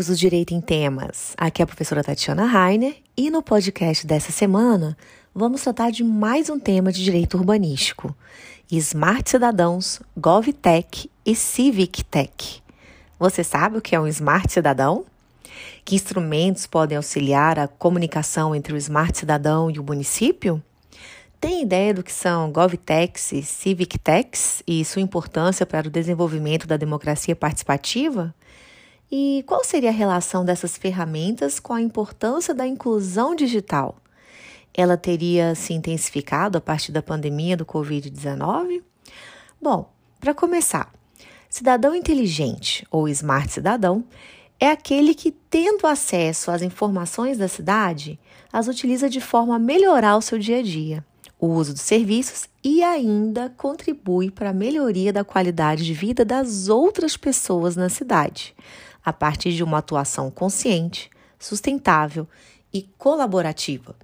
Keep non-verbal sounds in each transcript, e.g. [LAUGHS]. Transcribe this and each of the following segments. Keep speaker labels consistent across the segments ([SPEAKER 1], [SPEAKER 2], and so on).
[SPEAKER 1] Amigos do Direito em Temas. Aqui é a professora Tatiana Rainer e no podcast dessa semana vamos tratar de mais um tema de direito urbanístico: Smart Cidadãos, GovTech e CivicTech. Você sabe o que é um Smart Cidadão? Que instrumentos podem auxiliar a comunicação entre o Smart Cidadão e o município? Tem ideia do que são GovTechs e CivicTechs e sua importância para o desenvolvimento da democracia participativa? E qual seria a relação dessas ferramentas com a importância da inclusão digital? Ela teria se intensificado a partir da pandemia do Covid-19? Bom, para começar, cidadão inteligente ou smart cidadão é aquele que, tendo acesso às informações da cidade, as utiliza de forma a melhorar o seu dia a dia o uso dos serviços e ainda contribui para a melhoria da qualidade de vida das outras pessoas na cidade, a partir de uma atuação consciente, sustentável e colaborativa.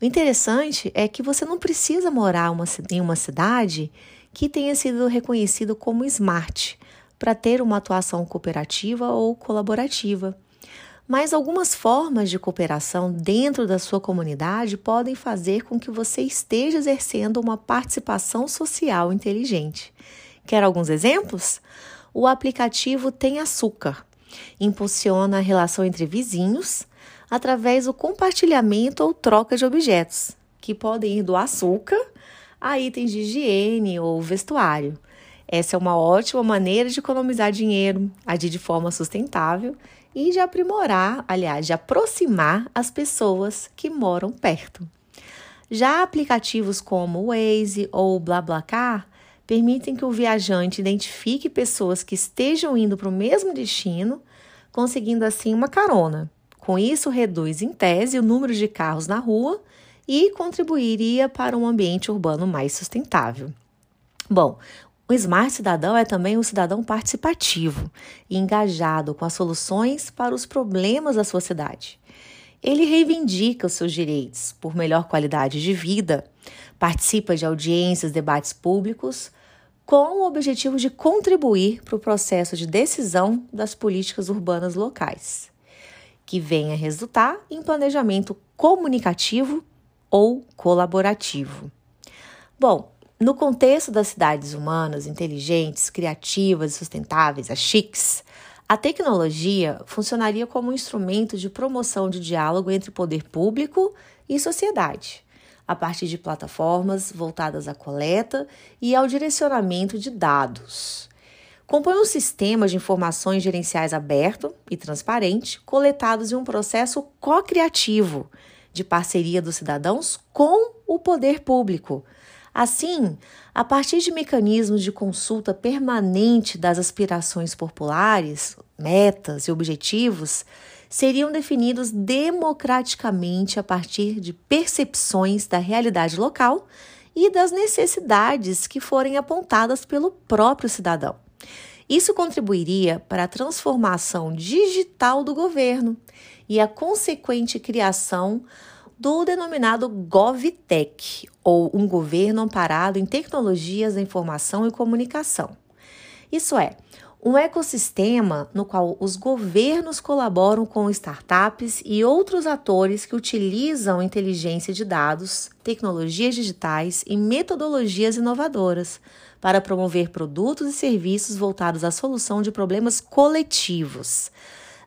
[SPEAKER 1] O interessante é que você não precisa morar uma, em uma cidade que tenha sido reconhecido como smart para ter uma atuação cooperativa ou colaborativa. Mas algumas formas de cooperação dentro da sua comunidade podem fazer com que você esteja exercendo uma participação social inteligente. Quer alguns exemplos? O aplicativo Tem Açúcar impulsiona a relação entre vizinhos através do compartilhamento ou troca de objetos, que podem ir do açúcar a itens de higiene ou vestuário. Essa é uma ótima maneira de economizar dinheiro, agir de forma sustentável e de aprimorar, aliás, de aproximar as pessoas que moram perto. Já aplicativos como Waze ou BlaBlaCar permitem que o viajante identifique pessoas que estejam indo para o mesmo destino, conseguindo assim uma carona. Com isso, reduz em tese o número de carros na rua e contribuiria para um ambiente urbano mais sustentável. Bom, o Smart Cidadão é também um cidadão participativo e engajado com as soluções para os problemas da sua cidade. Ele reivindica os seus direitos por melhor qualidade de vida, participa de audiências, debates públicos, com o objetivo de contribuir para o processo de decisão das políticas urbanas locais, que venha resultar em planejamento comunicativo ou colaborativo. Bom, no contexto das cidades humanas inteligentes, criativas e sustentáveis, as chics, a tecnologia funcionaria como um instrumento de promoção de diálogo entre poder público e sociedade, a partir de plataformas voltadas à coleta e ao direcionamento de dados. Compõe um sistema de informações gerenciais aberto e transparente, coletados em um processo co-criativo de parceria dos cidadãos com o poder público Assim, a partir de mecanismos de consulta permanente das aspirações populares, metas e objetivos, seriam definidos democraticamente a partir de percepções da realidade local e das necessidades que forem apontadas pelo próprio cidadão. Isso contribuiria para a transformação digital do governo e a consequente criação do denominado GovTech, ou um governo amparado em tecnologias da informação e comunicação. Isso é, um ecossistema no qual os governos colaboram com startups e outros atores que utilizam inteligência de dados, tecnologias digitais e metodologias inovadoras para promover produtos e serviços voltados à solução de problemas coletivos.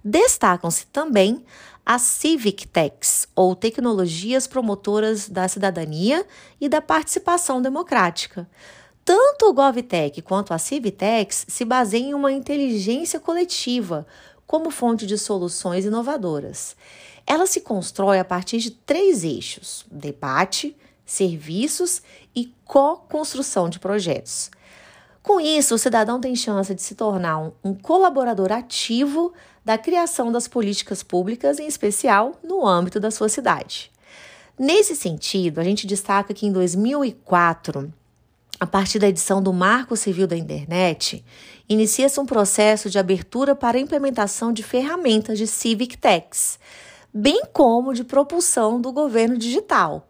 [SPEAKER 1] Destacam-se também as Civic Techs, ou tecnologias promotoras da cidadania e da participação democrática. Tanto o GovTech quanto a Civitex se baseiam em uma inteligência coletiva como fonte de soluções inovadoras. Ela se constrói a partir de três eixos: debate, serviços e co-construção de projetos. Com isso, o cidadão tem chance de se tornar um, um, colaborador ativo da criação das políticas públicas, em especial no âmbito da sua cidade. Nesse sentido, a gente destaca que em 2004, a partir da edição do Marco Civil da Internet, inicia-se um processo de abertura para a implementação de ferramentas de Civic Techs, bem como de propulsão do governo digital.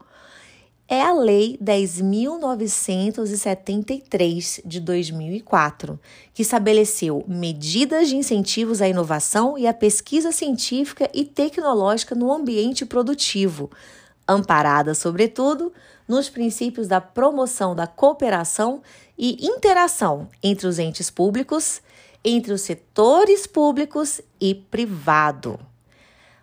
[SPEAKER 1] É a Lei 10.973 de 2004, que estabeleceu medidas de incentivos à inovação e à pesquisa científica e tecnológica no ambiente produtivo, amparada, sobretudo, nos princípios da promoção da cooperação e interação entre os entes públicos, entre os setores públicos e privado.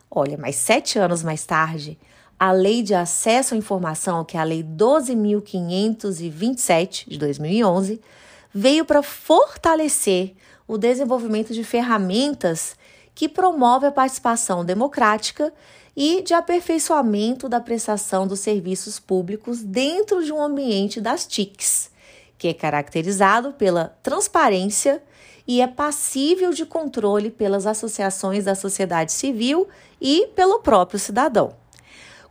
[SPEAKER 1] Olha, mais sete anos mais tarde, a Lei de Acesso à Informação, que é a Lei 12.527 de 2011, veio para fortalecer o desenvolvimento de ferramentas que promove a participação democrática e de aperfeiçoamento da prestação dos serviços públicos dentro de um ambiente das TICs, que é caracterizado pela transparência e é passível de controle pelas associações da sociedade civil e pelo próprio cidadão.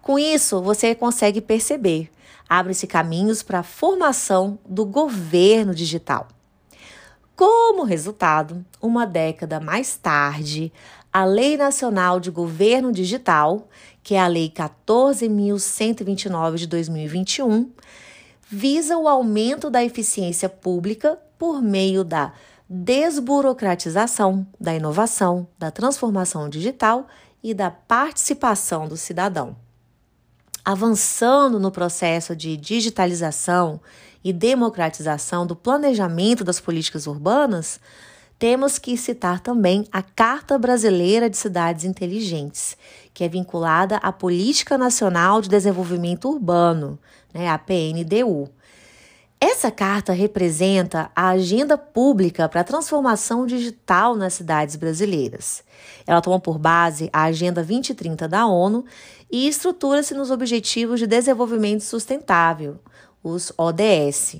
[SPEAKER 1] Com isso, você consegue perceber, abre-se caminhos para a formação do governo digital. Como resultado, uma década mais tarde, a Lei Nacional de Governo Digital, que é a Lei 14.129 de 2021, visa o aumento da eficiência pública por meio da desburocratização, da inovação, da transformação digital e da participação do cidadão. Avançando no processo de digitalização e democratização do planejamento das políticas urbanas, temos que citar também a Carta Brasileira de Cidades Inteligentes, que é vinculada à Política Nacional de Desenvolvimento Urbano, né, a PNDU. Essa carta representa a agenda pública para a transformação digital nas cidades brasileiras. Ela toma por base a Agenda 2030 da ONU e estrutura-se nos Objetivos de Desenvolvimento Sustentável, os ODS,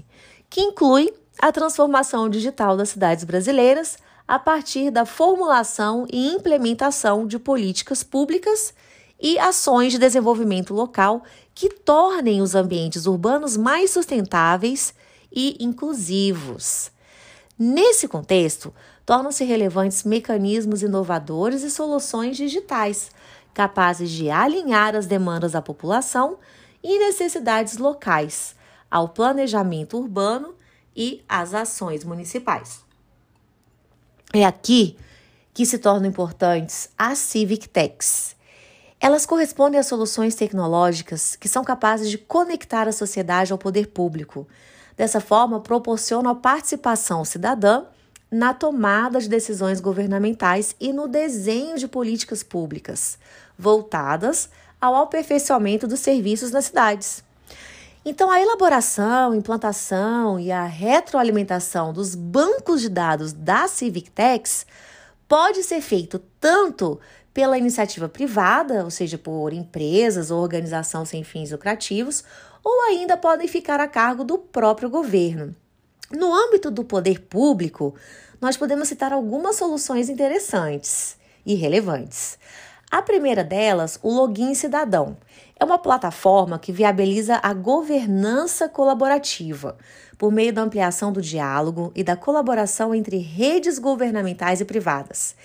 [SPEAKER 1] que inclui a transformação digital das cidades brasileiras a partir da formulação e implementação de políticas públicas e ações de desenvolvimento local que tornem os ambientes urbanos mais sustentáveis e inclusivos. Nesse contexto, tornam-se relevantes mecanismos inovadores e soluções digitais, capazes de alinhar as demandas da população e necessidades locais ao planejamento urbano e às ações municipais. É aqui que se tornam importantes as Civic Techs, elas correspondem a soluções tecnológicas que são capazes de conectar a sociedade ao poder público. Dessa forma, proporcionam a participação cidadã na tomada de decisões governamentais e no desenho de políticas públicas voltadas ao aperfeiçoamento dos serviços nas cidades. Então, a elaboração, implantação e a retroalimentação dos bancos de dados da Civic Techs pode ser feito tanto pela iniciativa privada, ou seja, por empresas ou organização sem fins lucrativos, ou ainda podem ficar a cargo do próprio governo. No âmbito do poder público, nós podemos citar algumas soluções interessantes e relevantes. A primeira delas, o Login Cidadão. É uma plataforma que viabiliza a governança colaborativa por meio da ampliação do diálogo e da colaboração entre redes governamentais e privadas.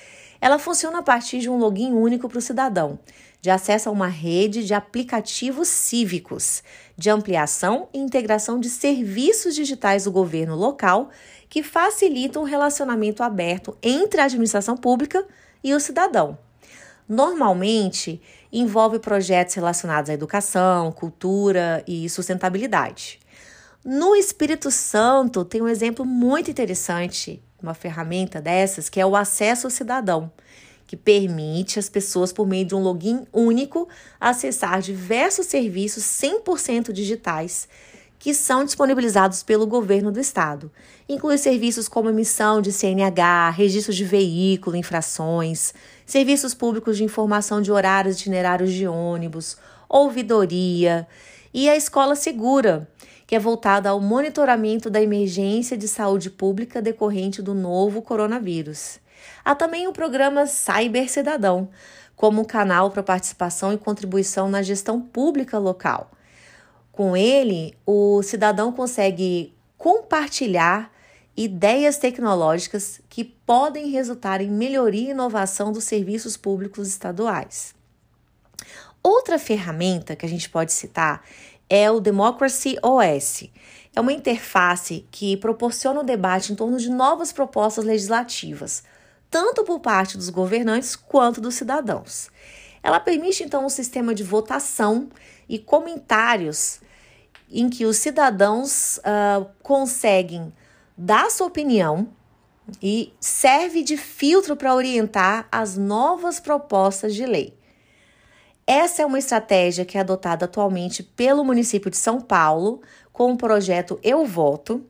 [SPEAKER 1] Ela funciona a partir de um login único para o cidadão, de acesso a uma rede de aplicativos cívicos, de ampliação e integração de serviços digitais do governo local que facilitam o relacionamento aberto entre a administração pública e o cidadão. Normalmente, envolve projetos relacionados à educação, cultura e sustentabilidade. No Espírito Santo, tem um exemplo muito interessante uma ferramenta dessas, que é o acesso cidadão, que permite às pessoas, por meio de um login único, acessar diversos serviços 100% digitais que são disponibilizados pelo governo do estado. Inclui serviços como emissão de CNH, registro de veículo, infrações, serviços públicos de informação de horários itinerários de ônibus, ouvidoria e a escola segura, que é voltada ao monitoramento da emergência de saúde pública decorrente do novo coronavírus. Há também o programa Cyber Cidadão, como um canal para participação e contribuição na gestão pública local. Com ele, o cidadão consegue compartilhar ideias tecnológicas que podem resultar em melhoria e inovação dos serviços públicos estaduais. Outra ferramenta que a gente pode citar é o Democracy OS. É uma interface que proporciona o debate em torno de novas propostas legislativas, tanto por parte dos governantes quanto dos cidadãos. Ela permite então um sistema de votação e comentários em que os cidadãos uh, conseguem dar sua opinião e serve de filtro para orientar as novas propostas de lei. Essa é uma estratégia que é adotada atualmente pelo município de São Paulo com o projeto Eu Voto,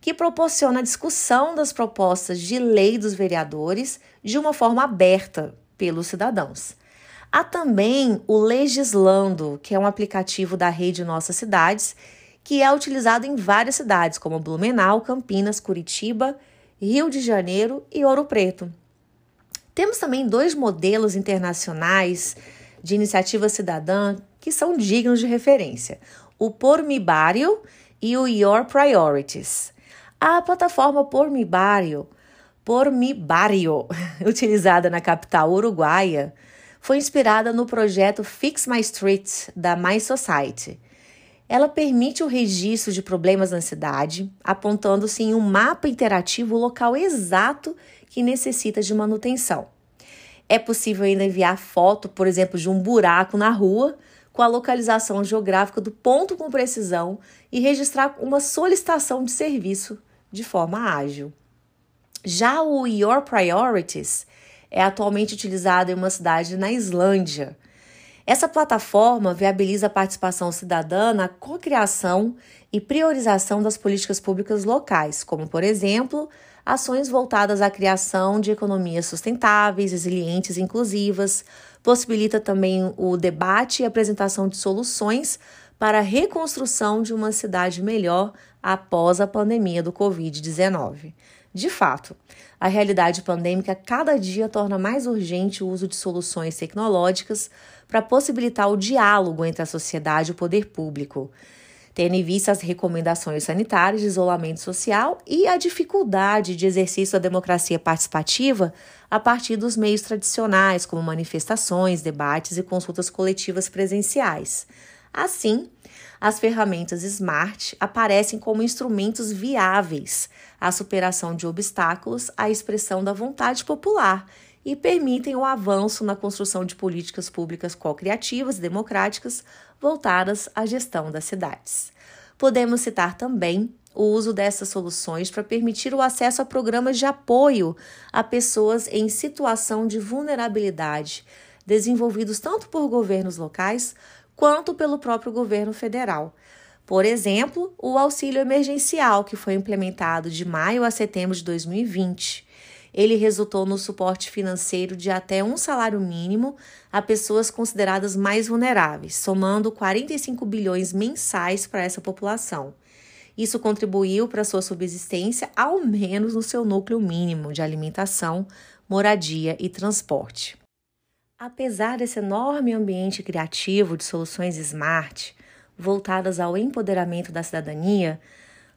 [SPEAKER 1] que proporciona a discussão das propostas de lei dos vereadores de uma forma aberta pelos cidadãos. Há também o Legislando, que é um aplicativo da rede Nossas Cidades, que é utilizado em várias cidades, como Blumenau, Campinas, Curitiba, Rio de Janeiro e Ouro Preto. Temos também dois modelos internacionais de iniciativa cidadã que são dignos de referência: o Pormibário e o Your Priorities. A plataforma Pormibário, Pormibário, [LAUGHS] utilizada na capital uruguaia, foi inspirada no projeto Fix My Street da My Society. Ela permite o registro de problemas na cidade, apontando-se em um mapa interativo o local exato que necessita de manutenção. É possível ainda enviar foto, por exemplo, de um buraco na rua, com a localização geográfica do ponto com precisão e registrar uma solicitação de serviço de forma ágil. Já o Your Priorities é atualmente utilizado em uma cidade na Islândia. Essa plataforma viabiliza a participação cidadã na cocriação e priorização das políticas públicas locais, como, por exemplo, ações voltadas à criação de economias sustentáveis, resilientes e inclusivas. Possibilita também o debate e apresentação de soluções para a reconstrução de uma cidade melhor após a pandemia do Covid-19. De fato, a realidade pandêmica cada dia torna mais urgente o uso de soluções tecnológicas para possibilitar o diálogo entre a sociedade e o poder público, tendo em vista as recomendações sanitárias de isolamento social e a dificuldade de exercício da democracia participativa a partir dos meios tradicionais, como manifestações, debates e consultas coletivas presenciais. Assim, as ferramentas Smart aparecem como instrumentos viáveis à superação de obstáculos à expressão da vontade popular e permitem o avanço na construção de políticas públicas co-criativas e democráticas voltadas à gestão das cidades. Podemos citar também o uso dessas soluções para permitir o acesso a programas de apoio a pessoas em situação de vulnerabilidade, desenvolvidos tanto por governos locais quanto pelo próprio governo federal. Por exemplo, o auxílio emergencial, que foi implementado de maio a setembro de 2020. Ele resultou no suporte financeiro de até um salário mínimo a pessoas consideradas mais vulneráveis, somando 45 bilhões mensais para essa população. Isso contribuiu para sua subsistência, ao menos no seu núcleo mínimo de alimentação, moradia e transporte. Apesar desse enorme ambiente criativo de soluções smart voltadas ao empoderamento da cidadania,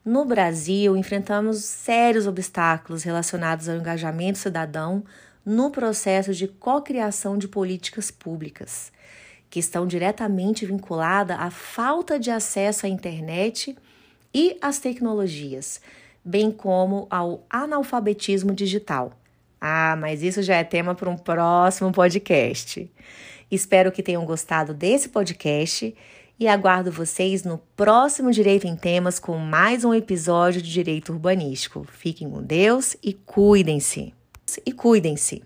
[SPEAKER 1] no Brasil enfrentamos sérios obstáculos relacionados ao engajamento cidadão no processo de cocriação de políticas públicas, que estão diretamente vinculadas à falta de acesso à internet e às tecnologias, bem como ao analfabetismo digital. Ah, mas isso já é tema para um próximo podcast. Espero que tenham gostado desse podcast e aguardo vocês no próximo Direito em Temas com mais um episódio de Direito Urbanístico. Fiquem com Deus e cuidem-se. E cuidem-se.